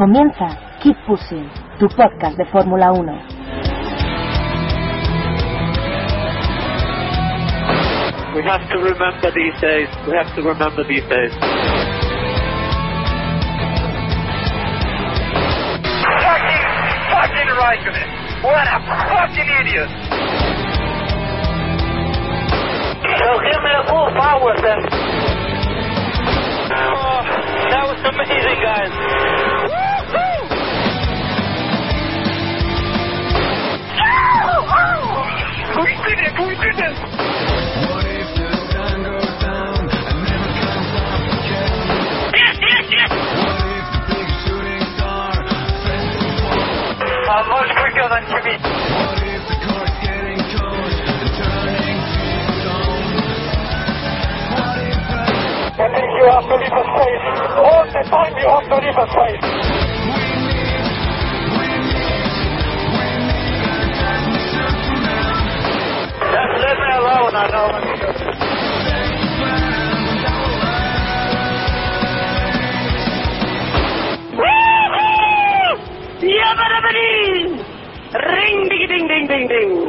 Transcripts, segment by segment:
Comienza Keep Pushing, tu podcast de Fórmula 1. We have to remember these days. We have to remember these days. Fucking, fucking Raikkonen. What a fucking idiot. So give me the full power then. Much quicker than Jimmy. And then you have to leave a space. All the time you have to leave a space. Just leave Ring ding ding ding.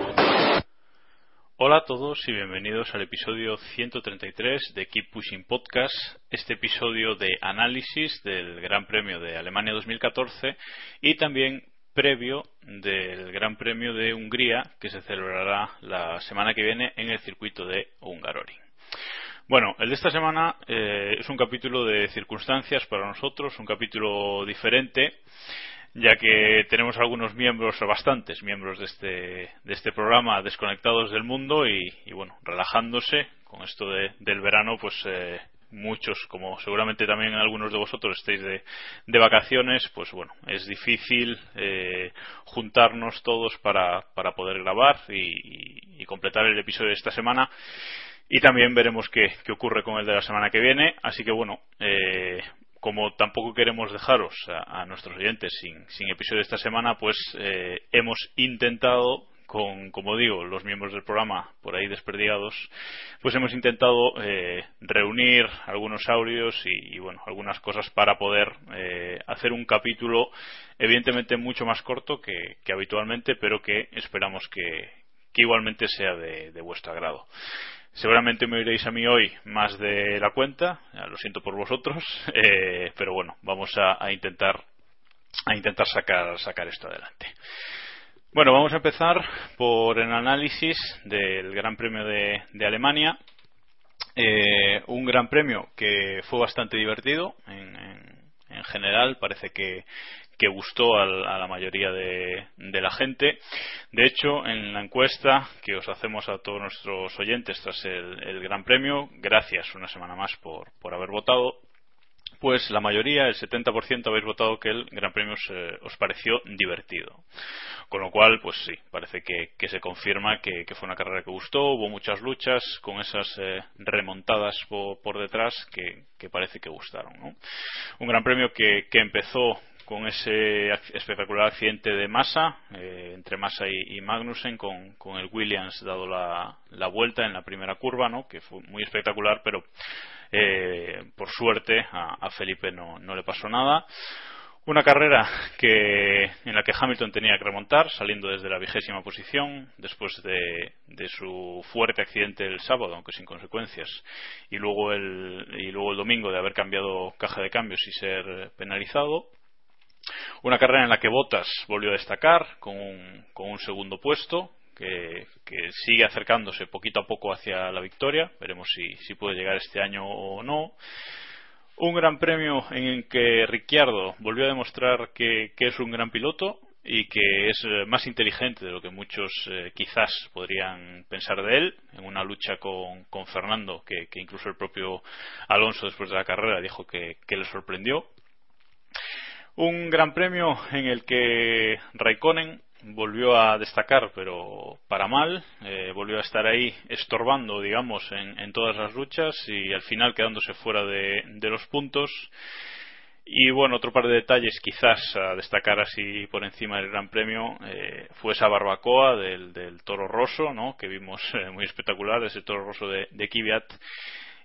Hola a todos y bienvenidos al episodio 133 de Keep Pushing Podcast, este episodio de análisis del Gran Premio de Alemania 2014 y también previo del Gran Premio de Hungría que se celebrará la semana que viene en el circuito de Hungaroring. Bueno, el de esta semana eh, es un capítulo de circunstancias para nosotros, un capítulo diferente, ya que tenemos algunos miembros, o bastantes miembros de este, de este programa desconectados del mundo y, bueno, relajándose con esto de- del verano, pues eh, muchos, como seguramente también algunos de vosotros estéis de, de vacaciones, pues bueno, es difícil eh, juntarnos todos para, para poder grabar y, y- y completar el episodio de esta semana. Y también veremos qué, qué ocurre con el de la semana que viene. Así que bueno, eh, como tampoco queremos dejaros a, nuestros oyentes sin, sin episodio esta semana, pues eh, hemos intentado con, como digo, los miembros del programa por ahí desperdigados, pues hemos intentado eh, reunir algunos audios y, bueno, algunas cosas para poder eh, hacer un capítulo evidentemente mucho más corto que, habitualmente, pero que esperamos que, igualmente sea de vuestro agrado. Seguramente me oiréis a mí hoy más de la cuenta, lo siento por vosotros, eh, pero bueno, vamos a, a intentar a intentar sacar sacar esto adelante. Bueno, vamos a empezar por el análisis del Gran Premio de, de Alemania. Eh, un Gran Premio que fue bastante divertido en, en- en general, parece que, que gustó al- a la mayoría de, de la gente. De hecho, en la encuesta que os hacemos a todos nuestros oyentes tras el, Gran Premio, gracias una semana más por, haber votado, pues la mayoría, el 70% habéis votado que el Gran Premio os, pareció divertido. Con lo cual, pues sí, parece que, se confirma que, fue una carrera que gustó, hubo muchas luchas con esas eh, remontadas po- por, detrás que, parece que gustaron. ¿no? Un Gran Premio que empezó con ese ac- espectacular accidente de Massa, eh, entre Massa y, Magnussen, con, con el Williams dado la, la vuelta en la primera curva, ¿no? que fue muy espectacular, pero eh, por suerte a, a Felipe no, no le pasó nada. Una carrera que, en la que Hamilton tenía que remontar, saliendo desde la vigésima posición, después de, de, su fuerte accidente el sábado, aunque sin consecuencias, y luego, el, y luego el domingo de haber cambiado caja de cambios y ser penalizado. Una carrera en la que Bottas volvió a destacar con un, con un segundo puesto, que, sigue acercándose poquito a poco hacia la victoria. Veremos si, puede llegar este año o no. Un gran premio en el que Ricciardo volvió a demostrar que, es un gran piloto y que es eh, más inteligente de lo que muchos eh, quizás podrían pensar de él en una lucha con, con Fernando que, incluso el propio Alonso después de la carrera dijo que le sorprendió un gran premio en el que Raikkonen volvió a destacar, pero para mal, eh, volvió a estar ahí estorbando, digamos, en, en, todas las luchas y al final quedándose fuera de, de, los puntos. Y bueno, otro par de detalles quizás a destacar así por encima del Gran Premio eh, fue esa barbacoa del, del, toro roso, ¿no? que vimos eh, muy espectacular, ese toro roso de, de Kvyat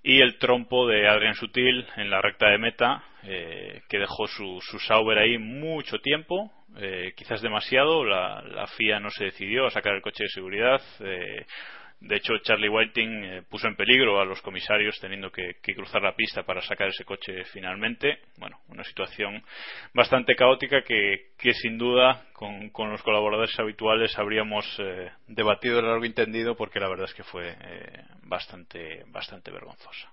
y el trompo de Adrian Sutil en la recta de meta eh, que dejó su, su Sauber ahí mucho tiempo eh, quizás demasiado. La, la, FIA no se decidió a sacar el coche de seguridad eh, de hecho Charlie Whiting eh, puso en peligro a los comisarios teniendo que, cruzar la pista para sacar ese coche finalmente. Bueno una situación bastante caótica que, sin duda con, los colaboradores habituales habríamos eh, debatido de largo entendido porque la verdad es que fue eh, bastante bastante vergonzosa.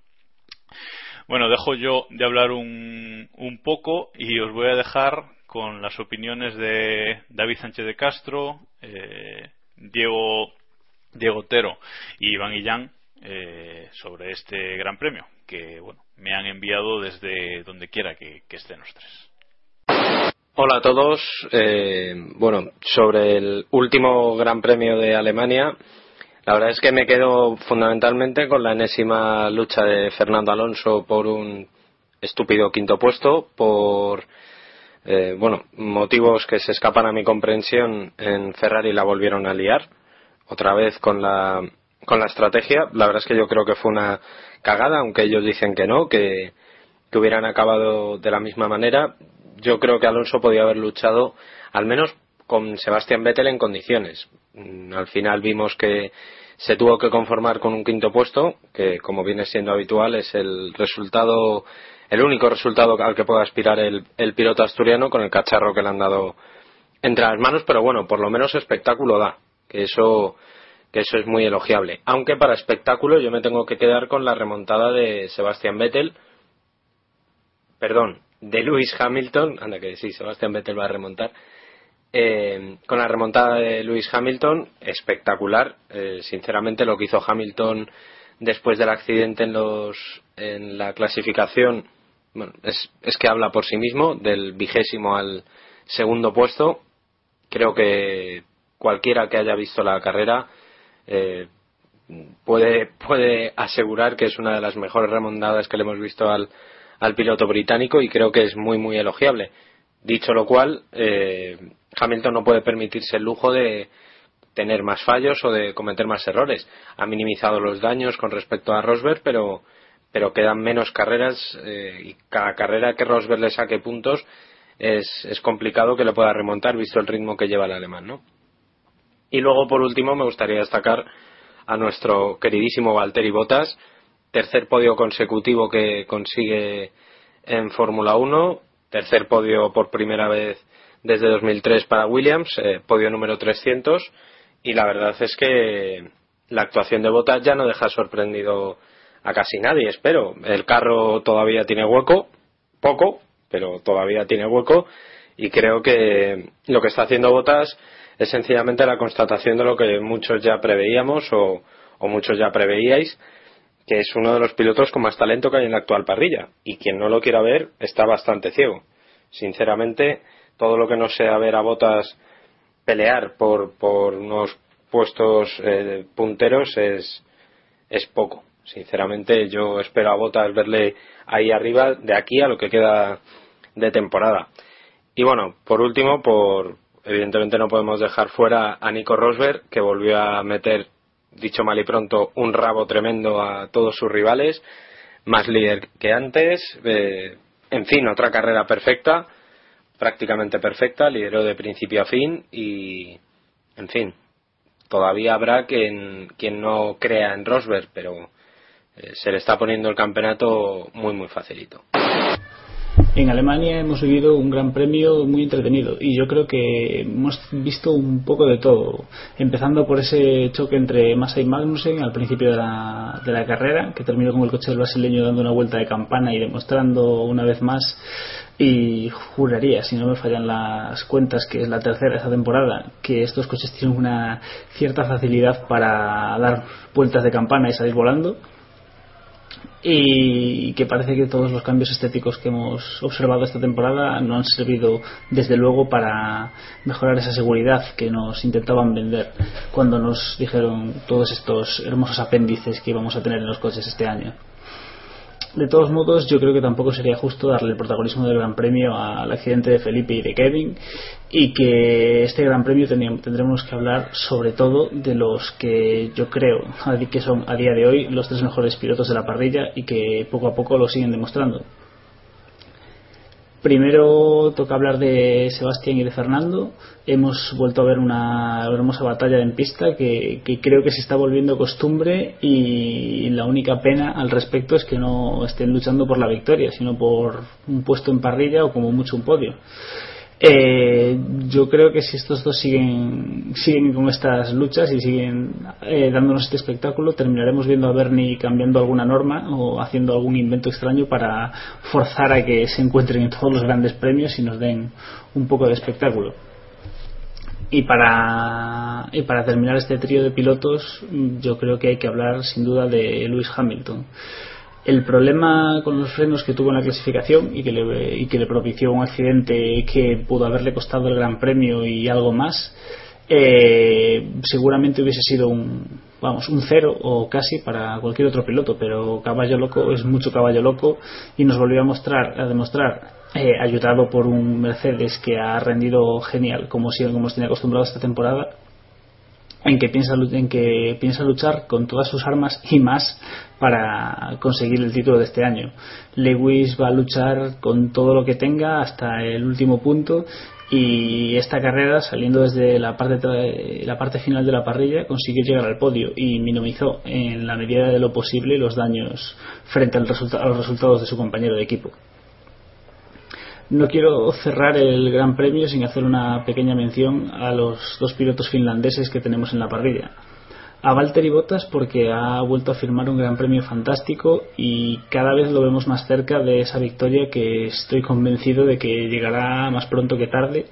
Bueno, dejo yo de hablar un, un poco y os voy a dejar con las opiniones de David Sánchez de Castro, eh, Diego, Diego Otero y Iván Illán eh, sobre este gran premio que bueno, me han enviado desde donde quiera que, estén los tres. Hola a todos. Eh, bueno, sobre el último Gran Premio de Alemania, la verdad es que me quedo fundamentalmente con la enésima lucha de Fernando Alonso por un estúpido quinto puesto, por eh, bueno, motivos que se escapan a mi comprensión, en Ferrari la volvieron a liar, otra vez con la, con la estrategia. La verdad es que yo creo que fue una cagada, aunque ellos dicen que no, que, que hubieran acabado de la misma manera. Yo creo que Alonso podía haber luchado al menos con Sebastián Vettel en condiciones. Mm, al final vimos que se tuvo que conformar con un quinto puesto, que como viene siendo habitual es el resultado el único resultado al que puede aspirar el, el piloto asturiano con el cacharro que le han dado entre las manos, pero bueno, por lo menos espectáculo da, que eso que eso es muy elogiable. Aunque para espectáculo yo me tengo que quedar con la remontada de Sebastián Vettel, perdón, de Lewis Hamilton, anda que sí, Sebastián Vettel va a remontar, eh, con la remontada de Lewis Hamilton, espectacular, eh, sinceramente lo que hizo Hamilton después del accidente en los en la clasificación bueno, es, es que habla por sí mismo, del vigésimo al segundo puesto. Creo que cualquiera que haya visto la carrera eh, puede, puede asegurar que es una de las mejores remontadas que le hemos visto al, piloto británico y creo que es muy, muy elogiable. Dicho lo cual, eh, Hamilton no puede permitirse el lujo de tener más fallos o de cometer más errores. Ha minimizado los daños con respecto a Rosberg, pero pero quedan menos carreras eh, y cada carrera que Rosberg le saque puntos es, es, complicado que le pueda remontar visto el ritmo que lleva el alemán, ¿no? Y luego, por último, me gustaría destacar a nuestro queridísimo Valtteri Bottas, tercer podio consecutivo que consigue en Fórmula 1, tercer podio por primera vez desde 2003 para Williams, eh, podio número 300, y la verdad es que la actuación de Bottas ya no deja sorprendido a casi nadie, espero. El carro todavía tiene hueco, poco, pero todavía tiene hueco y creo que lo que está haciendo Botas es sencillamente la constatación de lo que muchos ya preveíamos o, muchos ya preveíais, que es uno de los pilotos con más talento que hay en la actual parrilla y quien no lo quiera ver está bastante ciego. Sinceramente, todo lo que no sea ver a Botas pelear por, por unos puestos eh, punteros es, es poco. Sinceramente, yo espero a Botas verle ahí arriba de aquí a lo que queda de temporada. Y bueno, por último, por evidentemente no podemos dejar fuera a Nico Rosberg, que volvió a meter, dicho mal y pronto, un rabo tremendo a todos sus rivales, más líder que antes. Eh, en fin, otra carrera perfecta. prácticamente perfecta, lideró de principio a fin y, en fin, todavía habrá quien, quien no crea en Rosberg, pero eh, se le está poniendo el campeonato muy, muy facilito. En Alemania hemos vivido un gran premio muy entretenido y yo creo que hemos visto un poco de todo, empezando por ese choque entre Massa y Magnussen al principio de la, de la carrera, que terminó con el coche del brasileño dando una vuelta de campana y demostrando una vez más. Y juraría, si no me fallan las cuentas, que es la tercera de esta temporada, que estos coches tienen una cierta facilidad para dar vueltas de campana y salir volando y que parece que todos los cambios estéticos que hemos observado esta temporada no han servido desde luego para mejorar esa seguridad que nos intentaban vender cuando nos dijeron todos estos hermosos apéndices que íbamos a tener en los coches este año de todos modos, yo creo que tampoco sería justo darle el protagonismo del Gran Premio al accidente de Felipe y de Kevin y que este Gran Premio tendremos que hablar sobre todo de los que yo creo que son a día de hoy los tres mejores pilotos de la parrilla y que poco a poco lo siguen demostrando. Primero toca hablar de Sebastián y de Fernando. Hemos vuelto a ver una hermosa batalla en pista que, creo que se está volviendo costumbre y la única pena al respecto es que no estén luchando por la victoria, sino por un puesto en parrilla o como mucho un podio. Eh, yo creo que si estos dos siguen, siguen con estas luchas y siguen eh, dándonos este espectáculo, terminaremos viendo a Bernie cambiando alguna norma o haciendo algún invento extraño para forzar a que se encuentren en todos los grandes premios y nos den un poco de espectáculo. Y para, y para terminar este trío de pilotos, yo creo que hay que hablar sin duda de Lewis Hamilton el problema con los frenos que tuvo en la clasificación y que le, y que le propició un accidente que pudo haberle costado el Gran Premio y algo más, eh, seguramente hubiese sido un vamos un cero o casi para cualquier otro piloto pero caballo loco es mucho caballo loco y nos volvió a mostrar a demostrar eh, ayudado por un Mercedes que ha rendido genial como si como nos tenía acostumbrado esta temporada en que piensa en que piensa luchar con todas sus armas y más para conseguir el título de este año. Lewis va a luchar con todo lo que tenga hasta el último punto y esta carrera saliendo desde la parte la parte final de la parrilla consiguió llegar al podio y minimizó en la medida de lo posible los daños frente al a los resultados de su compañero de equipo. No quiero cerrar el Gran Premio sin hacer una pequeña mención a los dos pilotos finlandeses que tenemos en la parrilla. A Valtteri Bottas porque ha vuelto a firmar un Gran Premio fantástico y cada vez lo vemos más cerca de esa victoria que estoy convencido de que llegará más pronto que tarde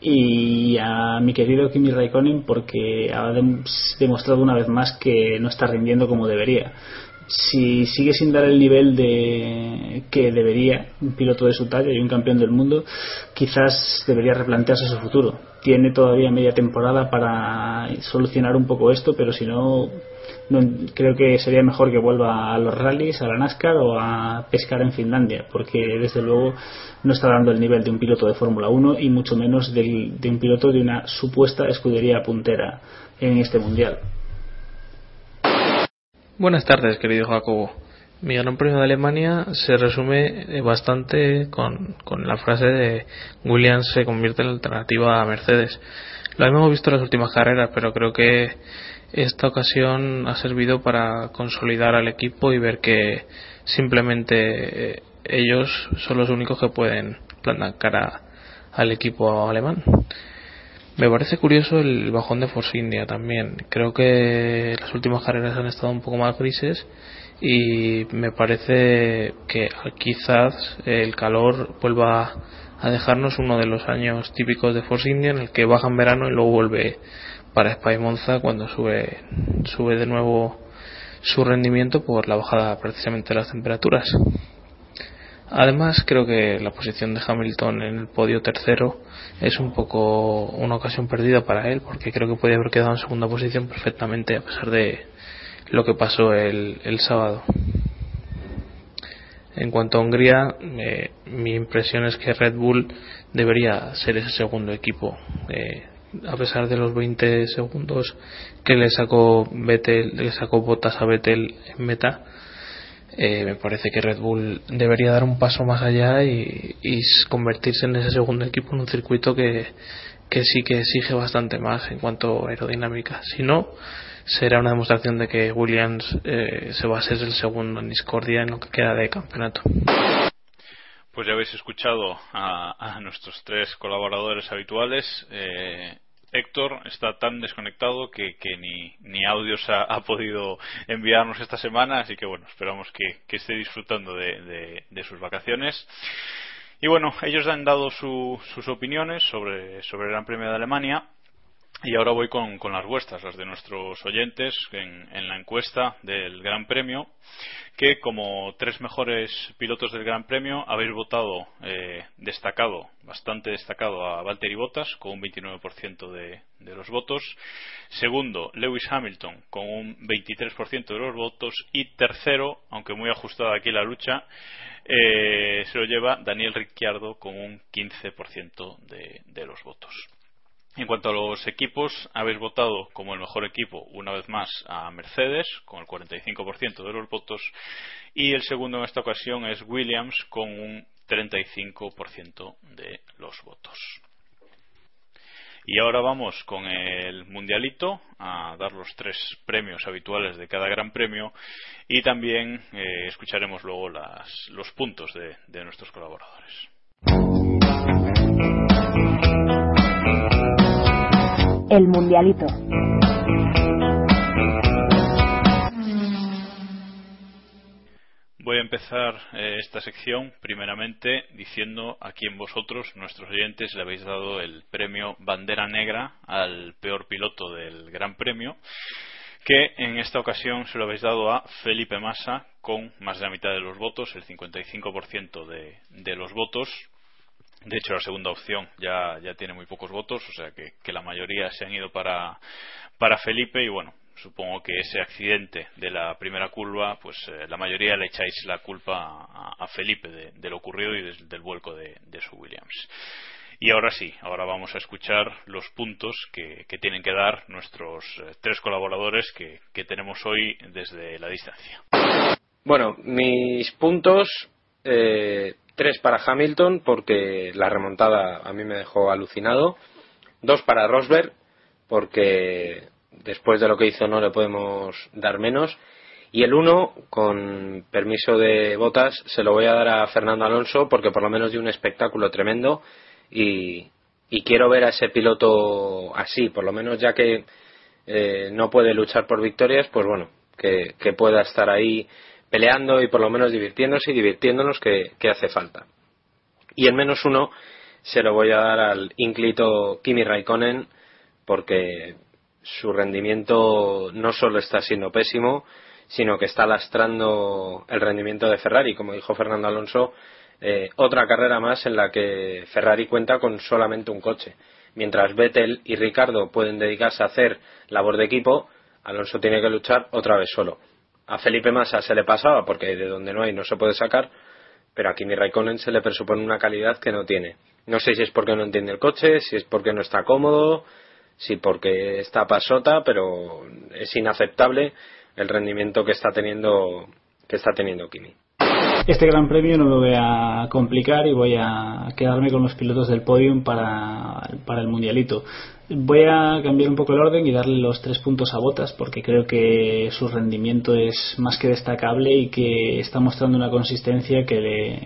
y a mi querido Kimi Raikkonen porque ha demostrado una vez más que no está rindiendo como debería si sigue sin dar el nivel de que debería un piloto de su talla y un campeón del mundo, quizás debería replantearse su futuro. Tiene todavía media temporada para solucionar un poco esto, pero si no, creo que sería mejor que vuelva a los rallies, a la NASCAR o a pescar en Finlandia, porque desde luego no está dando el nivel de un piloto de Fórmula 1 y mucho menos de un piloto de una supuesta escudería puntera en este mundial. Buenas tardes, querido Jacobo. Mi Gran Premio de Alemania se resume eh, bastante con, la frase de Williams se convierte en alternativa a Mercedes. Lo hemos visto en las últimas carreras, pero creo que esta ocasión ha servido para consolidar al equipo y ver que simplemente eh, ellos son los únicos que pueden plantar cara al equipo alemán. Me parece curioso el bajón de Force India también. Creo que las últimas carreras han estado un poco más grises y me parece que quizás el calor vuelva a dejarnos uno de los años típicos de Force India en el que baja en verano y luego vuelve para Spa Monza cuando sube, sube de nuevo su rendimiento por la bajada precisamente de las temperaturas. Además, creo que la posición de Hamilton en el podio tercero es un poco una ocasión perdida para él, porque creo que podía haber quedado en segunda posición perfectamente a pesar de lo que pasó el, el sábado. En cuanto a Hungría, eh, mi impresión es que Red Bull debería ser ese segundo equipo. Eh, a pesar de los 20 segundos que le sacó Vettel, le sacó botas a Vettel en meta, eh, me parece que Red Bull debería dar un paso más allá y, y convertirse en ese segundo equipo en un circuito que, que sí que exige bastante más en cuanto a aerodinámica. Si no, será una demostración de que Williams eh, se va a ser el segundo en discordia en lo que queda de campeonato. Pues ya habéis escuchado a, a nuestros tres colaboradores habituales. Eh, Héctor está tan desconectado que, que ni, ni, audios ha, podido enviarnos esta semana, así que bueno, esperamos que, esté disfrutando de, de, de, sus vacaciones. Y bueno, ellos han dado su, sus opiniones sobre, sobre el Gran Premio de Alemania y ahora voy con, las vuestras, las de nuestros oyentes, en, la encuesta del Gran Premio, que como tres mejores pilotos del Gran Premio habéis votado eh, destacado, bastante destacado a Valtteri Bottas, con un 29% de, de, los votos. Segundo, Lewis Hamilton, con un 23% de los votos. Y tercero, aunque muy ajustada aquí la lucha, eh, se lo lleva Daniel Ricciardo, con un 15% de, de los votos. En cuanto a los equipos, habéis votado como el mejor equipo una vez más a Mercedes con el 45% de los votos y el segundo en esta ocasión es Williams con un 35% de los votos. Y ahora vamos con el mundialito a dar los tres premios habituales de cada gran premio y también eh, escucharemos luego los puntos de nuestros colaboradores. El Mundialito. Voy a empezar eh, esta sección primeramente diciendo a quién vosotros, nuestros oyentes, le habéis dado el premio Bandera Negra al peor piloto del Gran Premio, que en esta ocasión se lo habéis dado a Felipe Massa con más de la mitad de los votos, el 55% de, de los votos, de hecho, la segunda opción ya, ya tiene muy pocos votos, o sea que, que la mayoría se han ido para, para Felipe y bueno, supongo que ese accidente de la primera curva, pues eh, la mayoría le echáis la culpa a, Felipe de, lo ocurrido y de, del vuelco de, su Williams. Y ahora sí, ahora vamos a escuchar los puntos que, que tienen que dar nuestros eh, tres colaboradores que, que, tenemos hoy desde la distancia. Bueno, mis puntos eh, Tres para Hamilton, porque la remontada a mí me dejó alucinado. Dos para Rosberg, porque después de lo que hizo no le podemos dar menos. Y el uno, con permiso de botas, se lo voy a dar a Fernando Alonso, porque por lo menos dio un espectáculo tremendo. Y, y quiero ver a ese piloto así, por lo menos ya que eh, no puede luchar por victorias, pues bueno, que, que pueda estar ahí peleando y por lo menos divirtiéndose y divirtiéndonos que, hace falta. Y el menos uno se lo voy a dar al ínclito Kimi Raikkonen porque su rendimiento no solo está siendo pésimo, sino que está lastrando el rendimiento de Ferrari, como dijo Fernando Alonso, eh, otra carrera más en la que Ferrari cuenta con solamente un coche. Mientras Vettel y Ricardo pueden dedicarse a hacer labor de equipo, Alonso tiene que luchar otra vez solo a Felipe Massa se le pasaba porque de donde no hay no se puede sacar, pero a Kimi Raikkonen se le presupone una calidad que no tiene. No sé si es porque no entiende el coche, si es porque no está cómodo, si porque está pasota, pero es inaceptable el rendimiento que está teniendo que está teniendo Kimi. Este gran premio no lo voy a complicar y voy a quedarme con los pilotos del podium para, para el mundialito. Voy a cambiar un poco el orden y darle los tres puntos a Botas porque creo que su rendimiento es más que destacable y que está mostrando una consistencia que le,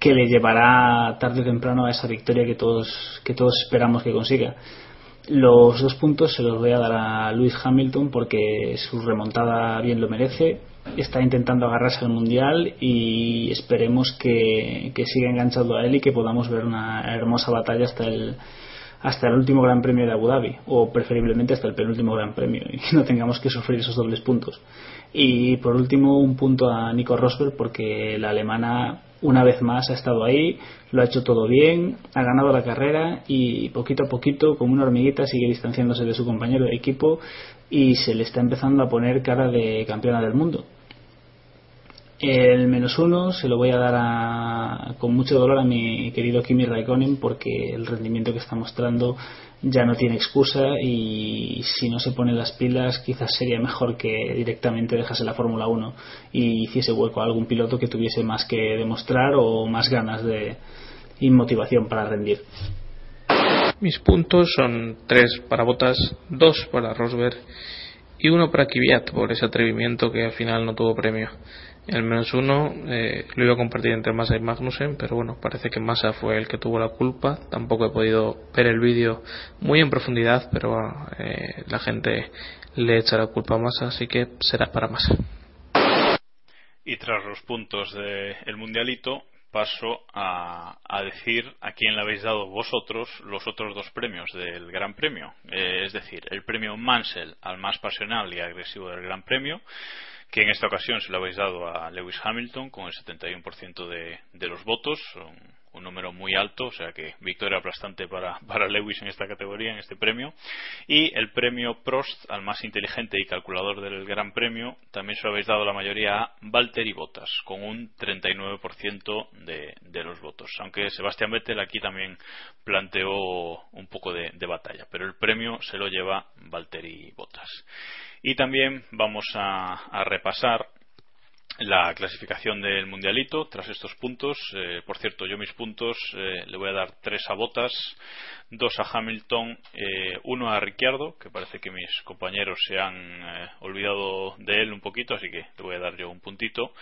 que le llevará tarde o temprano a esa victoria que todos, que todos esperamos que consiga. Los dos puntos se los voy a dar a Lewis Hamilton porque su remontada bien lo merece. Está intentando agarrarse al mundial y esperemos que, que siga enganchado a él y que podamos ver una hermosa batalla hasta el, hasta el último Gran Premio de Abu Dhabi o preferiblemente hasta el penúltimo Gran Premio y no tengamos que sufrir esos dobles puntos. Y por último un punto a Nico Rosberg porque la alemana una vez más ha estado ahí, lo ha hecho todo bien, ha ganado la carrera y poquito a poquito, como una hormiguita, sigue distanciándose de su compañero de equipo y se le está empezando a poner cara de campeona del mundo. El menos uno se lo voy a dar a, con mucho dolor a mi querido Kimi Raikkonen porque el rendimiento que está mostrando ya no tiene excusa y si no se pone las pilas quizás sería mejor que directamente dejase la Fórmula 1 y hiciese hueco a algún piloto que tuviese más que demostrar o más ganas de y motivación para rendir. Mis puntos son tres para Botas, dos para Rosberg y uno para Kvyat por ese atrevimiento que al final no tuvo premio. El menos uno eh, lo iba a compartir entre Massa y Magnussen, pero bueno, parece que Massa fue el que tuvo la culpa. Tampoco he podido ver el vídeo muy en profundidad, pero eh, la gente le echa la culpa a Massa, así que será para Massa. Y tras los puntos del Mundialito, paso a, decir a quién le habéis dado vosotros los otros dos premios del Gran Premio. Eh, es decir, el premio Mansell al más pasional y agresivo del Gran Premio que en esta ocasión se lo habéis dado a Lewis Hamilton con el 71% de, de los votos, un, número muy alto, o sea que victoria aplastante para, Lewis en esta categoría, en este premio. Y el premio Prost al más inteligente y calculador del Gran Premio también se lo habéis dado la mayoría a Valtteri Bottas con un 39% de, de los votos. Aunque Sebastián Vettel aquí también planteó un poco de, de batalla, pero el premio se lo lleva Valtteri Bottas. Y también vamos a, repasar la clasificación del mundialito tras estos puntos. Eh, por cierto, yo mis puntos eh, le voy a dar tres a Botas, dos a Hamilton, eh, uno a Ricciardo, que parece que mis compañeros se han olvidado de él un poquito, así que le voy a dar yo un puntito,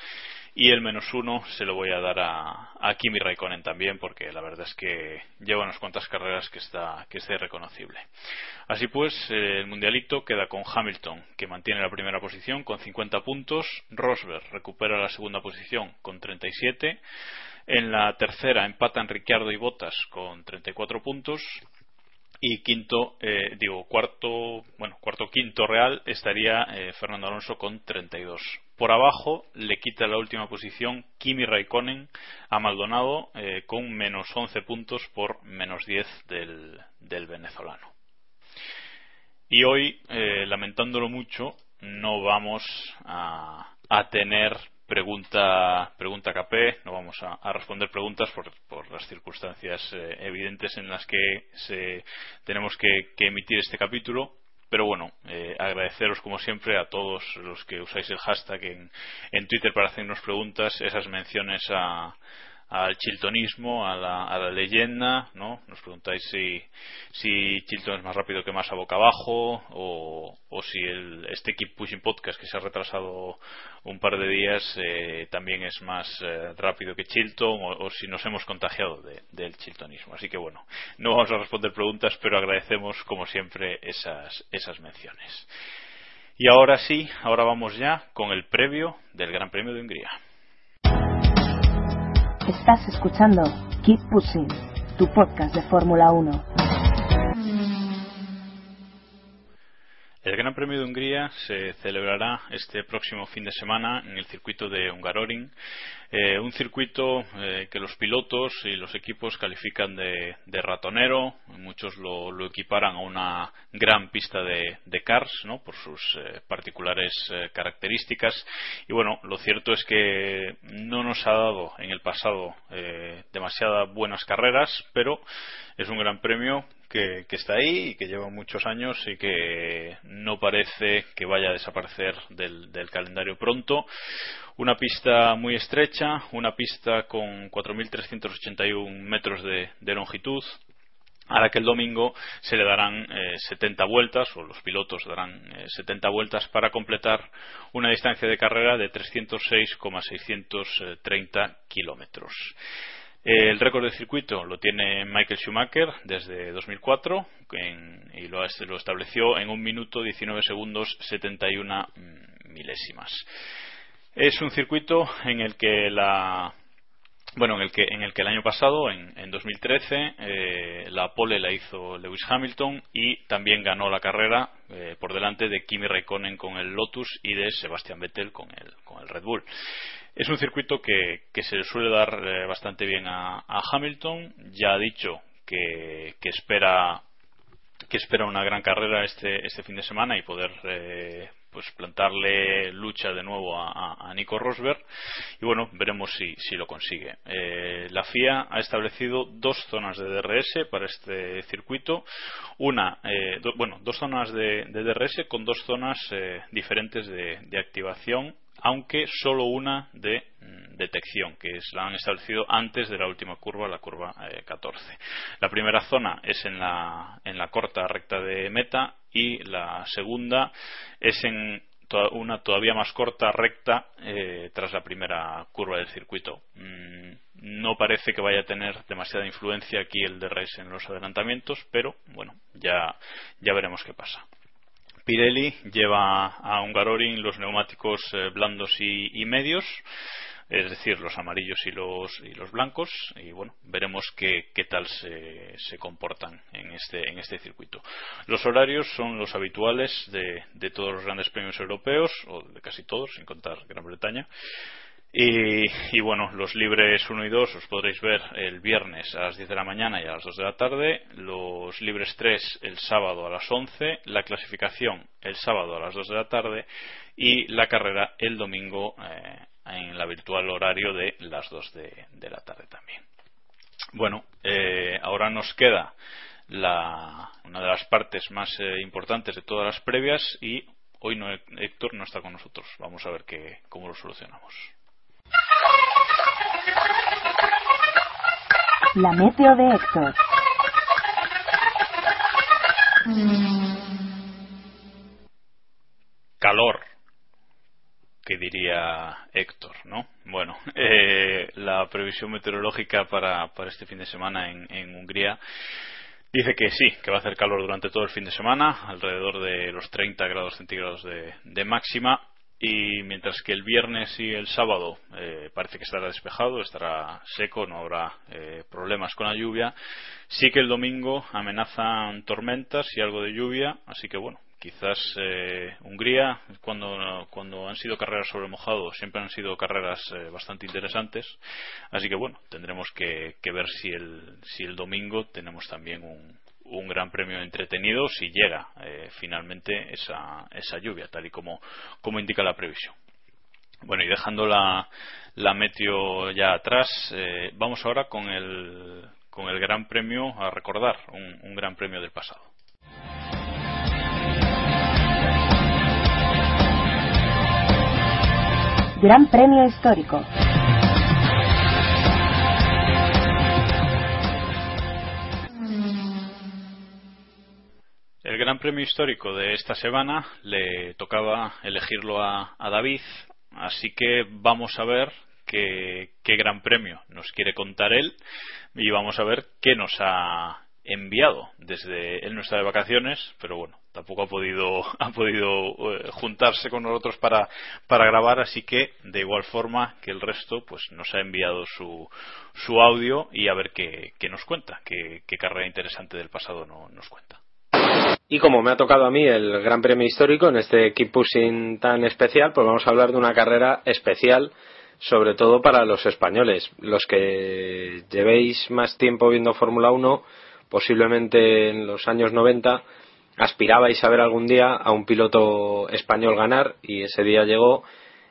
y el menos uno se lo voy a dar a, a Kimi Raikkonen también, porque la verdad es que lleva unas cuantas carreras que está, que está irreconocible. Así pues, eh, el mundialito queda con Hamilton, que mantiene la primera posición con 50 puntos. Rosberg recupera la segunda posición con 37. En la tercera empatan Ricciardo y Bottas con 34 puntos y quinto, eh, digo, cuarto, bueno, cuarto quinto real estaría eh, Fernando Alonso con 32. Por abajo le quita la última posición Kimi Raikkonen a Maldonado eh, con menos 11 puntos por menos 10 del, del venezolano. Y hoy, lamentándolo mucho, no vamos a, a tener pregunta pregunta KP no vamos a, responder preguntas por, por las circunstancias eh, evidentes en las que se, tenemos que, emitir este capítulo. Pero bueno, eh, agradeceros como siempre a todos los que usáis el hashtag en, en Twitter para hacernos preguntas, esas menciones a, al chiltonismo, a la, a la leyenda, ¿no? Nos preguntáis si, Chilton es más rápido que más a boca abajo o, si el, este Keep Pushing Podcast que se ha retrasado un par de días eh, también es más eh, rápido que Chilton o, si nos hemos contagiado del chiltonismo. Así que bueno, no vamos a responder preguntas, pero agradecemos como siempre esas, esas menciones. Y ahora sí, ahora vamos ya con el previo del Gran Premio de Hungría. Estás escuchando Keep Pushing, tu podcast de Fórmula 1. El Gran Premio de Hungría se celebrará este próximo fin de semana en el circuito de Hungaroring eh, un circuito eh, que los pilotos y los equipos califican de, ratonero, muchos lo, equiparan a una gran pista de, cars, por sus eh, particulares características. Y bueno, lo cierto es que no nos ha dado en el pasado demasiadas buenas carreras, pero es un gran premio que, está ahí y que lleva muchos años y que no parece que vaya a desaparecer del, calendario pronto. Una pista muy estrecha, una pista con 4.381 metros de, longitud, a la que el domingo se le darán 70 eh, vueltas, o los pilotos darán 70 eh, vueltas para completar una distancia de carrera de 306,630 kilómetros. El récord de circuito lo tiene Michael Schumacher desde 2004 y lo, lo estableció en un minuto 19 segundos 71 milésimas. Es un circuito en el que la bueno, en el que, en el, que el año pasado, en, en 2013, eh, la pole la hizo Lewis Hamilton y también ganó la carrera eh, por delante de Kimi Raikkonen con el Lotus y de Sebastian Vettel con el, con el Red Bull. Es un circuito que, que se le suele dar eh, bastante bien a, Hamilton. Ya ha dicho que, que espera que espera una gran carrera este, este fin de semana y poder pues plantarle lucha de nuevo a, Nico Rosberg y bueno, veremos si, si lo consigue. Eh, la FIA ha establecido dos zonas de DRS para este circuito, una, eh, bueno, dos zonas de, DRS con dos zonas eh, diferentes de, de activación aunque solo una de detección, que es, la han establecido antes de la última curva, la curva 14. Eh, la primera zona es en la, en la corta recta de meta y la segunda es en una todavía más corta recta eh, tras la primera curva del circuito. Mm, no parece que vaya a tener demasiada influencia aquí el DRS en los adelantamientos, pero bueno, ya, ya veremos qué pasa. Pirelli lleva a Hungaroring los neumáticos eh, blandos y, medios, es decir, los amarillos y los, y los blancos, y bueno, veremos qué, tal se, se, comportan en este, en este circuito. Los horarios son los habituales de, de todos los grandes premios europeos, o de casi todos, sin contar Gran Bretaña. Y, bueno, los libres 1 y 2 os podréis ver el viernes a las 10 de la mañana y a las 2 de la tarde. Los libres 3 el sábado a las 11. La clasificación el sábado a las 2 de la tarde. Y la carrera el domingo eh, en el virtual horario de las 2 de, la tarde también. Bueno, eh, ahora nos queda la, una de las partes más eh, importantes de todas las previas y hoy no, Héctor no está con nosotros. Vamos a ver que, cómo lo solucionamos. La meteo de Héctor. Héctor, ¿no? Bueno, eh, la previsión meteorológica para, este fin de semana en, Hungría Dice que sí, que va a hacer calor durante todo el fin de semana, alrededor de los 30 grados centígrados de, de máxima, y mientras que el viernes y el sábado eh, parece que estará despejado, estará seco, no habrá eh, problemas con la lluvia, sí que el domingo amenazan tormentas y algo de lluvia, así que bueno, quizás eh, Hungría, cuando, cuando han sido carreras sobre mojado, siempre han sido carreras bastante interesantes, así que bueno, tendremos que, que ver si el, si el domingo tenemos también un, un gran premio entretenido si llega eh, finalmente esa, esa lluvia, tal y como, indica la previsión. Bueno, y dejando la, la meteo ya atrás, eh, vamos ahora con el, con el Gran Premio a recordar, un Gran Premio del pasado. Gran Premio Histórico. El Gran Premio Histórico de esta semana le tocaba elegirlo a, David, así que vamos a ver qué, Gran Premio nos quiere contar él y vamos a ver qué nos ha enviado desde él no está de vacaciones pero bueno tampoco ha podido ha podido eh, juntarse con nosotros para para grabar así que de igual forma que el resto pues nos ha enviado su su audio y a ver qué, nos cuenta qué, qué carrera interesante del pasado no, nos cuenta y como me ha tocado a mí el Gran Premio Histórico en este Keep Pushing tan especial, pues vamos a hablar de una carrera especial, sobre todo para los españoles. Los que llevéis más tiempo viendo Fórmula 1, posiblemente en los años 90, aspirabais a ver algún día a un piloto español ganar y ese día llegó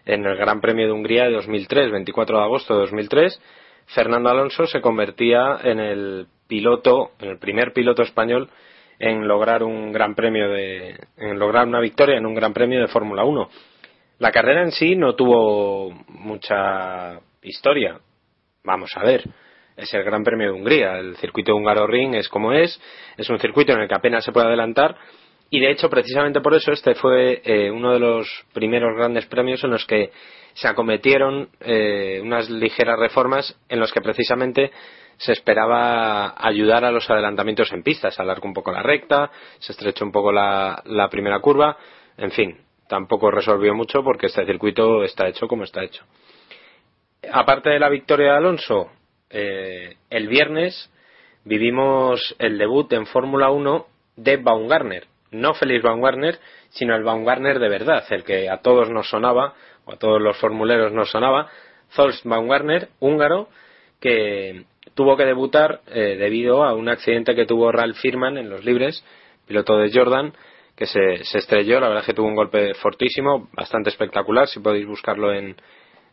en el Gran Premio de Hungría de 2003, 24 de agosto de 2003. Fernando Alonso se convertía en el piloto, en el primer piloto español en lograr un gran premio de, en lograr una victoria en un gran premio de Fórmula 1. La carrera en sí no tuvo mucha historia. Vamos a ver. Es el Gran Premio de Hungría. El circuito húngaro ring es como es. Es un circuito en el que apenas se puede adelantar. Y de hecho, precisamente por eso, este fue eh, uno de los primeros grandes premios en los que se acometieron eh, unas ligeras reformas en los que precisamente se esperaba ayudar a los adelantamientos en pista, se alargó un poco la recta, se estrechó un poco la, primera curva, en fin, tampoco resolvió mucho porque este circuito está hecho como está hecho. Aparte de la victoria de Alonso, eh, el viernes vivimos el debut en Fórmula 1 de Baumgartner, no Félix Baumgartner, sino el Baumgartner de verdad, el que a todos nos sonaba, o a todos los formuleros nos sonaba, Zolst Baumgartner, húngaro, que tuvo que debutar eh, debido a un accidente que tuvo Ralph Firman en los libres, piloto de Jordan, que se, se estrelló. La verdad que tuvo un golpe fortísimo, bastante espectacular. Si podéis buscarlo en,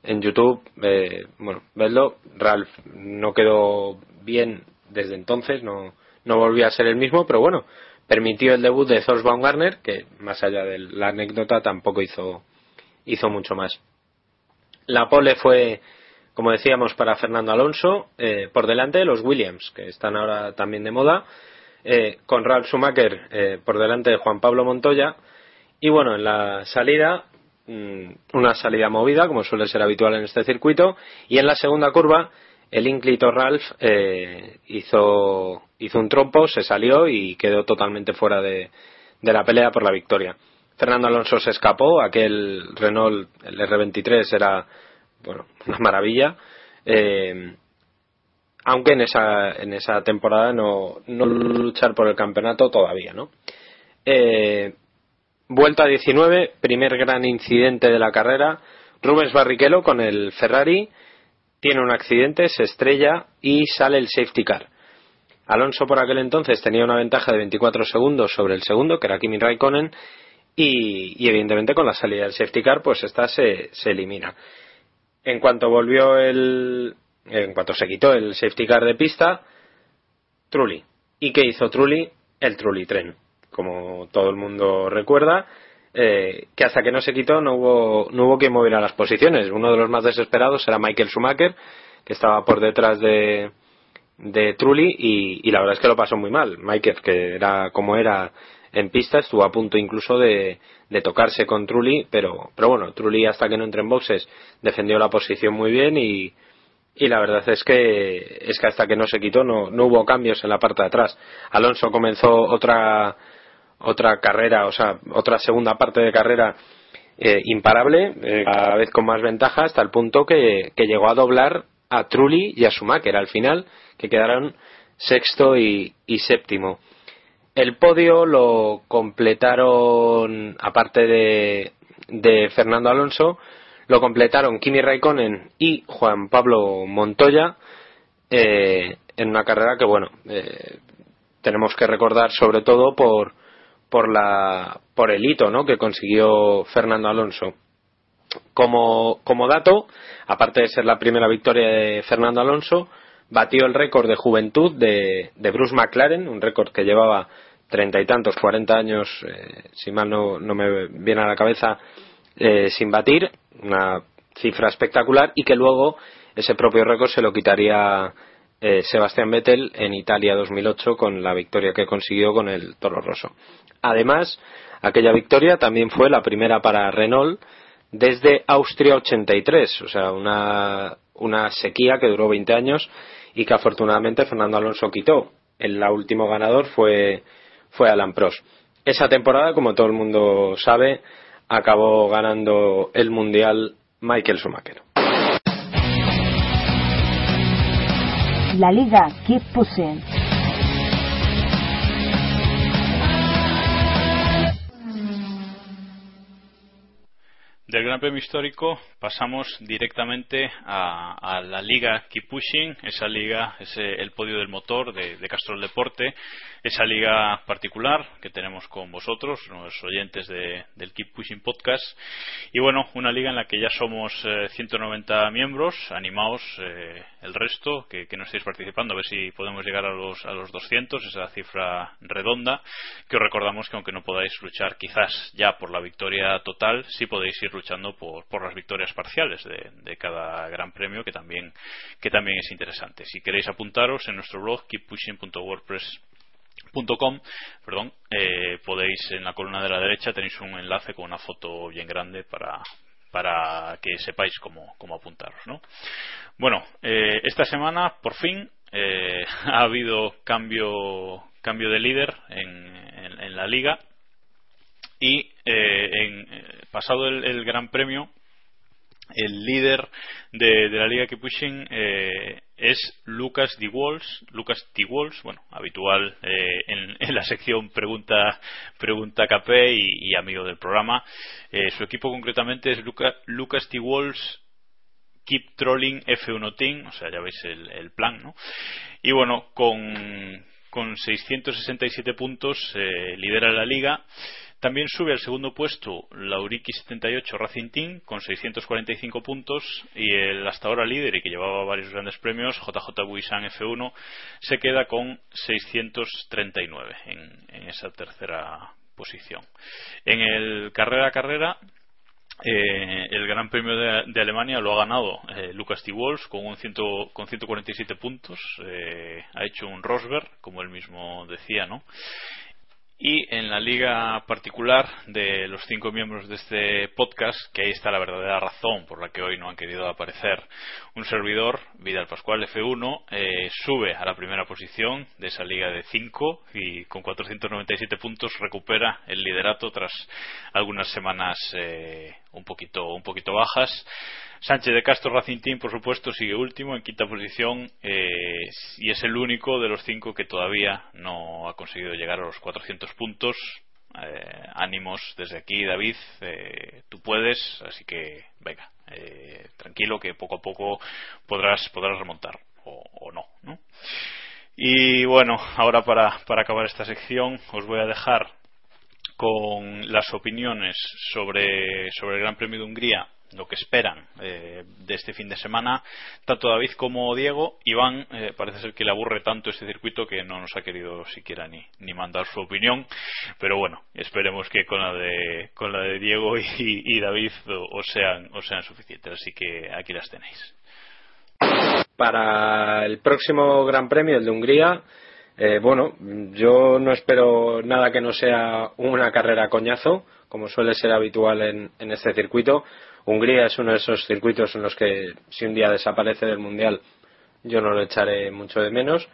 en YouTube, eh, bueno, vedlo. Ralph no quedó bien desde entonces, no, no volvió a ser el mismo, pero bueno, permitió el debut de Thors Baumgartner, que más allá de la anécdota tampoco hizo, hizo mucho más. La pole fue, como decíamos, para Fernando Alonso, eh, por delante de los Williams, que están ahora también de moda, eh, con Ralf Schumacher eh, por delante de Juan Pablo Montoya. Y bueno, en la salida, una salida movida, como suele ser habitual en este circuito, y en la segunda curva, el ínclito Ralph hizo, hizo un trompo, se salió y quedó totalmente fuera de, de la pelea por la victoria. Fernando Alonso se escapó, aquel Renault, el R23 era bueno, una maravilla. Eh, aunque en esa, en esa temporada no, no luchar por el campeonato todavía, ¿no? Eh, vuelta 19, primer gran incidente de la carrera. Rubens Barrichello con el Ferrari tiene un accidente, se estrella y sale el safety car. Alonso por aquel entonces tenía una ventaja de 24 segundos sobre el segundo, que era Kimi Raikkonen, y, evidentemente con la salida del safety car, pues esta se, se elimina. En cuanto volvió el, en cuanto se quitó el safety car de pista, Trulli. ¿Y qué hizo Trulli? El Trulli tren, como todo el mundo recuerda, eh, que hasta que no se quitó no hubo, no hubo quien moviera las posiciones. Uno de los más desesperados era Michael Schumacher, que estaba por detrás de, de Trulli y, la verdad es que lo pasó muy mal. Michael, que era como era en pista, estuvo a punto incluso de, de tocarse con Trulli, pero, pero bueno, Trulli hasta que no entró en boxes defendió la posición muy bien y, y la verdad es que es que hasta que no se quitó no, no hubo cambios en la parte de atrás. Alonso comenzó otra otra carrera, o sea, otra segunda parte de carrera eh, imparable, eh, cada vez con más ventaja, hasta el punto que, llegó a doblar a Trulli y a Schumacher al final, que quedaron sexto y, y séptimo. El podio lo completaron, aparte de, de Fernando Alonso, lo completaron Kimi Raikkonen y Juan Pablo Montoya eh, en una carrera que, bueno, eh, tenemos que recordar sobre todo por, por, la, por el hito ¿no? que consiguió Fernando Alonso. Como, como dato, aparte de ser la primera victoria de Fernando Alonso, batió el récord de juventud de, de Bruce McLaren, un récord que llevaba treinta y tantos, cuarenta años, eh, si mal no, no, me viene a la cabeza, eh, sin batir, una cifra espectacular, y que luego ese propio récord se lo quitaría eh, Sebastián Vettel en Italia 2008 con la victoria que consiguió con el Toro Rosso. Además, aquella victoria también fue la primera para Renault desde Austria 83, o sea, una, una sequía que duró 20 años y que afortunadamente Fernando Alonso quitó. El último ganador fue, fue Alan Prost. Esa temporada, como todo el mundo sabe, acabó ganando el Mundial Michael Schumacher. La Liga Keep Pushing. Del Gran Premio Histórico pasamos directamente a, la Liga Keep Pushing, esa liga, ese, el podio del motor de, de Castrol Deporte, esa liga particular que tenemos con vosotros, los oyentes de, del Keep Pushing Podcast. Y bueno, una liga en la que ya somos eh, 190 miembros, animaos eh, el resto, que, no estéis participando, a ver si podemos llegar a los, a los 200, esa cifra redonda, que os recordamos que aunque no podáis luchar quizás ya por la victoria total, sí podéis ir luchando por, por las victorias parciales de, de, cada gran premio, que también, que también es interesante. Si queréis apuntaros en nuestro blog keeppushing.wordpress.com perdón, eh, podéis en la columna de la derecha tenéis un enlace con una foto bien grande para, para que sepáis cómo, cómo apuntaros. ¿no? Bueno, eh, esta semana por fin eh, ha habido cambio, cambio de líder en, en, la liga y eh, en, pasado el, el, Gran Premio el líder de, la liga que pushing eh, es Lucas D. Walls, Lucas T. Walls, bueno, habitual eh, en, la sección pregunta pregunta café y, y amigo del programa. Eh, su equipo concretamente es Luca, Lucas T. Walls Keep Trolling F1 Team, o sea, ya veis el, el plan, ¿no? Y bueno, con, con 667 puntos lidera la liga También sube al segundo puesto Lauriki 78 Racing Team con 645 puntos y el hasta ahora líder y que llevaba varios grandes premios, JJ Buisan F1, se queda con 639 en, en esa tercera posición. En el carrera a carrera eh, el Gran Premio de, Alemania lo ha ganado eh, Lucas T. Wolf con, un ciento, con 147 puntos. Eh, ha hecho un Rosberg, como él mismo decía, ¿no? Y en la liga particular de los cinco miembros de este podcast, que ahí está la verdadera razón por la que hoy no han querido aparecer, un servidor, Vidal Pascual F1, eh, sube a la primera posición de esa liga de cinco y con 497 puntos recupera el liderato tras algunas semanas eh, un poquito un poquito bajas. Sánchez de Castro Racing Team, por supuesto, sigue último en quinta posición eh, y es el único de los cinco que todavía no ha conseguido llegar a los 400 puntos. Eh, ánimos desde aquí, David, eh, tú puedes, así que venga, tranquilo que poco a poco podrás, podrás remontar o, no, no, Y bueno, ahora para, para acabar esta sección os voy a dejar con las opiniones sobre, sobre el Gran Premio de Hungría lo que esperan eh, de este fin de semana, tanto David como Diego. Iván eh, parece ser que le aburre tanto este circuito que no nos ha querido siquiera ni, ni mandar su opinión, pero bueno, esperemos que con la de, con la de Diego y, David os sean, os sean suficientes. Así que aquí las tenéis. Para el próximo Gran Premio, el de Hungría, eh, bueno, yo no espero nada que no sea una carrera coñazo, como suele ser habitual en, este circuito. Hungría es uno de esos circuitos en los que si un día desaparece del Mundial yo no lo echaré mucho de menos.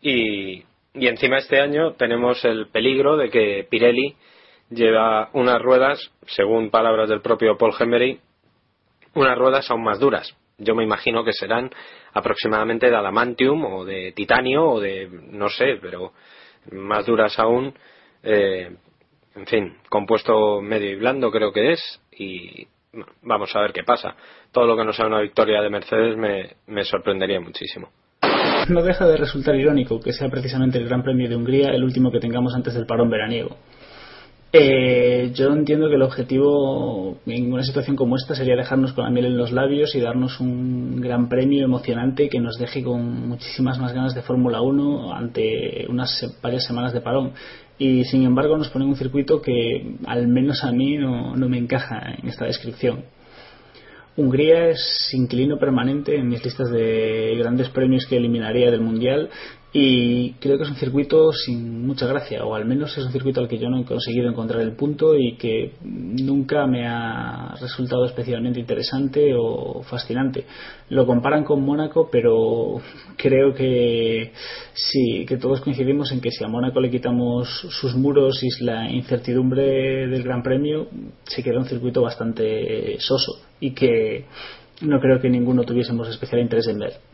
Y, y encima este año tenemos el peligro de que Pirelli lleva unas ruedas, según palabras del propio Paul Hembery, unas ruedas aún más duras. Yo me imagino que serán aproximadamente de adamantium o de titanio o de no sé, pero más duras aún. Eh, en fin, compuesto medio y blando creo que es y vamos a ver qué pasa. Todo lo que no sea una victoria de Mercedes me, sorprendería muchísimo. No deja de resultar irónico que sea precisamente el Gran Premio de Hungría el último que tengamos antes del parón veraniego. Eh, yo entiendo que el objetivo en una situación como esta sería dejarnos con la miel en los labios y darnos un gran premio emocionante que nos deje con muchísimas más ganas de Fórmula 1 ante unas varias semanas de parón y sin embargo nos ponen un circuito que al menos a mí no, no me encaja en esta descripción. Hungría es inquilino permanente en mis listas de grandes premios que eliminaría del Mundial y creo que es un circuito sin mucha gracia o al menos es un circuito al que yo no he conseguido encontrar el punto y que nunca me ha resultado especialmente interesante o fascinante. Lo comparan con Mónaco pero creo que sí que todos coincidimos en que si a Mónaco le quitamos sus muros y la incertidumbre del Gran Premio se queda un circuito bastante soso y que no creo que ninguno tuviésemos especial interés en ver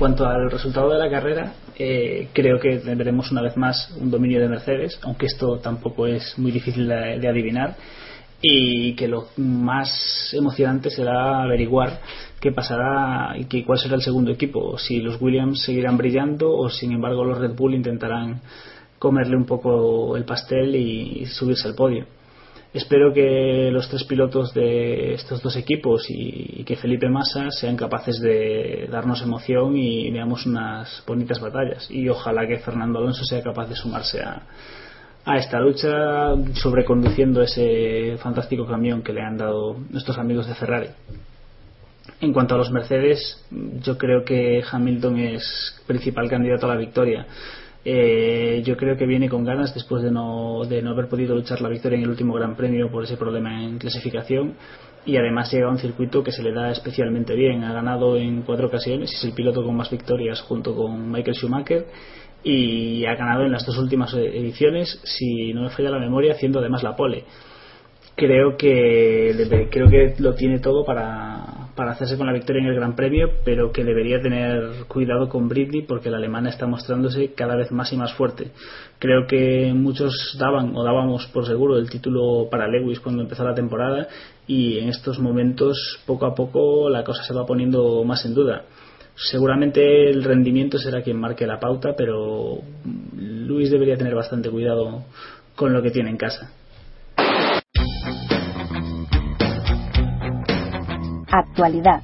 cuanto al resultado de la carrera, eh, creo que veremos una vez más un dominio de Mercedes, aunque esto tampoco es muy difícil de, adivinar, y que lo más emocionante será averiguar qué pasará y que, cuál será el segundo equipo, si los Williams seguirán brillando o sin embargo los Red Bull intentarán comerle un poco el pastel y subirse al podio espero que los tres pilotos de estos dos equipos y, que Felipe Massa sean capaces de darnos emoción y veamos unas bonitas batallas y ojalá que Fernando Alonso sea capaz de sumarse a, a esta lucha sobreconduciendo ese fantástico camión que le han dado nuestros amigos de Ferrari. En cuanto a los Mercedes, yo creo que Hamilton es principal candidato a la victoria. Eh, yo creo que viene con ganas después de no, de no haber podido luchar la victoria en el último Gran Premio por ese problema en clasificación. Y además llega a un circuito que se le da especialmente bien. Ha ganado en cuatro ocasiones, es el piloto con más victorias junto con Michael Schumacher. Y ha ganado en las dos últimas ediciones, si no me falla la memoria, haciendo además la pole. Creo que creo que lo tiene todo para, para hacerse con la victoria en el Gran Premio, pero que debería tener cuidado con Bridley porque la alemana está mostrándose cada vez más y más fuerte. Creo que muchos daban o dábamos por seguro el título para Lewis cuando empezó la temporada y en estos momentos poco a poco la cosa se va poniendo más en duda. Seguramente el rendimiento será quien marque la pauta, pero Lewis debería tener bastante cuidado con lo que tiene en casa. Actualidad.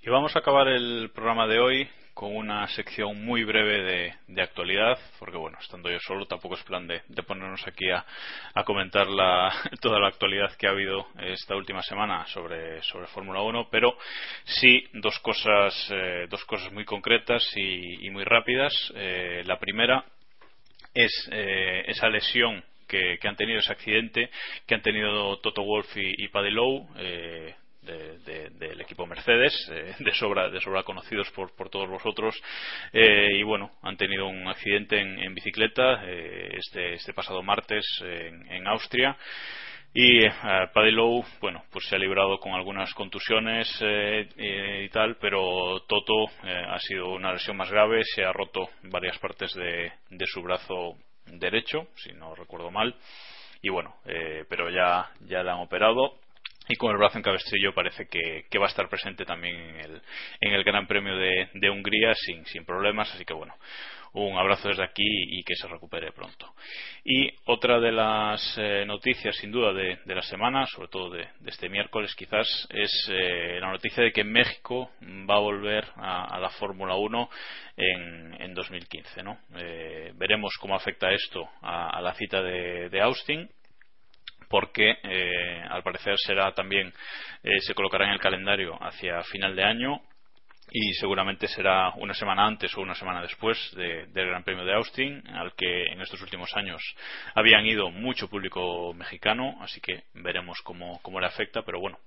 Y vamos a acabar el programa de hoy con una sección muy breve de, actualidad, porque bueno, estando yo solo tampoco es plan de, ponernos aquí a, comentar toda la actualidad que ha habido esta última semana sobre, sobre Fórmula 1, pero sí dos cosas, eh, dos cosas muy concretas y, muy rápidas. Eh, la primera es eh, esa lesión que, han tenido ese accidente que han tenido Toto Wolff y, y Paddy Lowe, del equipo Mercedes, eh, de sobra de sobra conocidos por, por todos vosotros, eh, y bueno, han tenido un accidente en, bicicleta eh, este, este pasado martes en, Austria. Y Paddy Lowe, bueno, pues se ha librado con algunas contusiones y tal, pero Toto ha sido una lesión más grave, se ha roto varias partes de, de su brazo derecho, si no recuerdo mal, y bueno, pero ya, ya le han operado y con el brazo en cabestrillo parece que, va a estar presente también en el, Gran Premio de, Hungría sin, problemas, así que bueno, un abrazo desde aquí y que se recupere pronto. Y otra de las eh, noticias, sin duda, de, la semana, sobre todo de, este miércoles quizás, es eh, la noticia de que México va a volver a, la Fórmula 1 en, 2015. ¿no? Eh, veremos cómo afecta esto a, la cita de Austin porque eh, al parecer será también eh, se colocará en el calendario hacia final de año y seguramente será una semana antes o una semana después del Gran Premio de Austin, al que en estos últimos años habían ido mucho público mexicano, así que veremos cómo, cómo le afecta, pero bueno,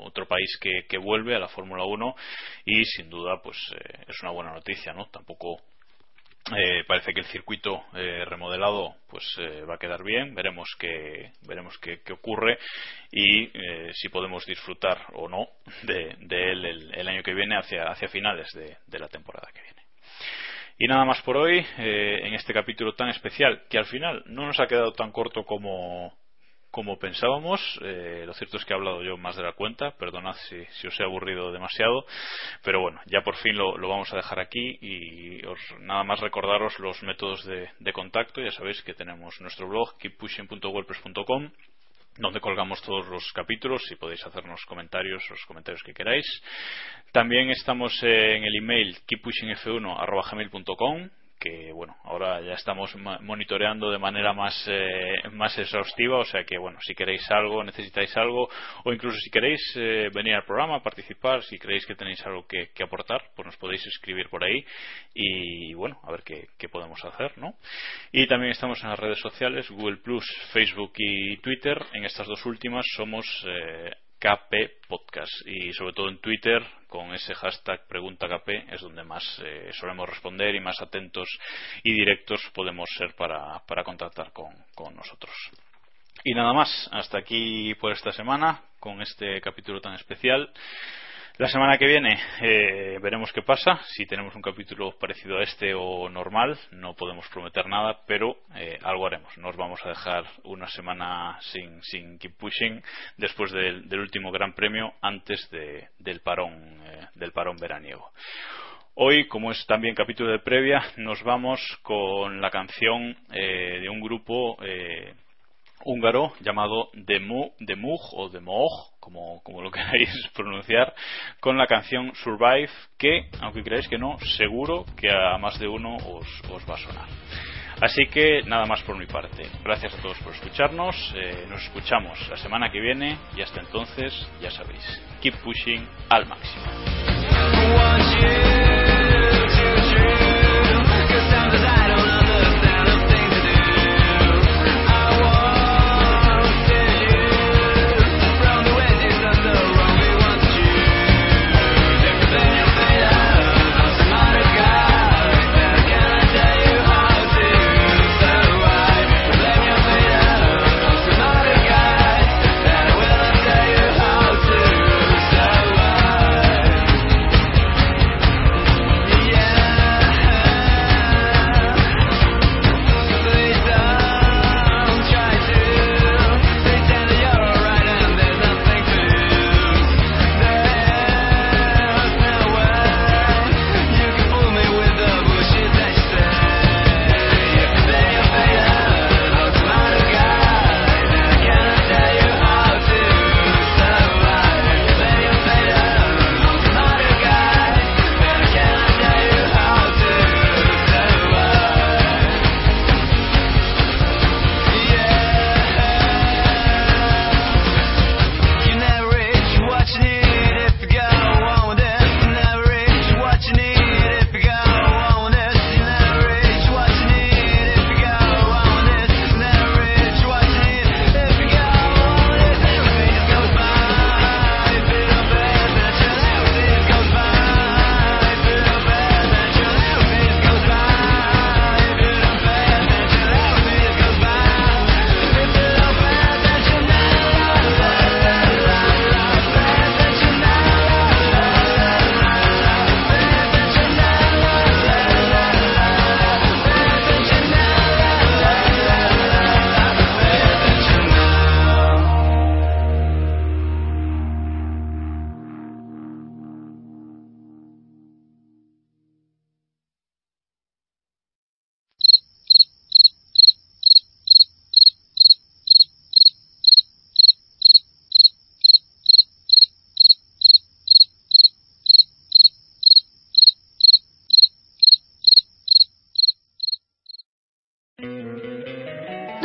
otro país que, que vuelve a la Fórmula 1 y sin duda pues eh, es una buena noticia, ¿no? Tampoco eh, parece que el circuito eh, remodelado pues eh, va a quedar bien. Veremos qué veremos qué, ocurre y si podemos disfrutar o no de, él el, año que viene hacia hacia finales de, la temporada que viene. Y nada más por hoy en este capítulo tan especial que al final no nos ha quedado tan corto como como pensábamos. Eh, lo cierto es que he hablado yo más de la cuenta, perdonad si, os he aburrido demasiado, pero bueno, ya por fin lo, vamos a dejar aquí y nada más recordaros los métodos de, contacto. Ya sabéis que tenemos nuestro blog keeppushing.wordpress.com donde colgamos todos los capítulos y podéis hacernos comentarios, los comentarios que queráis. También estamos en el email keeppushingf1.gmail.com que bueno ahora ya estamos monitoreando de manera más eh, más exhaustiva o sea que bueno si queréis algo necesitáis algo o incluso si queréis eh, venir al programa participar si creéis que tenéis algo que, aportar pues nos podéis escribir por ahí y bueno a ver qué, podemos hacer no y también estamos en las redes sociales Google Plus Facebook y Twitter. En estas dos últimas somos eh, KP Podcast y sobre todo en Twitter con ese hashtag pregunta KP es donde más eh, solemos responder y más atentos y directos podemos ser para, para contactar con, con nosotros. Y nada más, hasta aquí por esta semana con este capítulo tan especial. La semana que viene eh, veremos qué pasa, si tenemos un capítulo parecido a este o normal, no podemos prometer nada, pero eh, algo haremos. Nos vamos a dejar una semana sin, sin keep pushing después del, último Gran Premio antes del, parón, eh, del parón veraniego. Hoy, como es también capítulo de previa, nos vamos con la canción de un grupo húngaro llamado Demu, Demug o Demog, como, como lo queráis pronunciar, con la canción Survive, que, aunque creáis que no, seguro que a más de uno os, os va a sonar. Así que nada más por mi parte. Gracias a todos por escucharnos. Eh, nos escuchamos la semana que viene y hasta entonces, ya sabéis, keep pushing al máximo.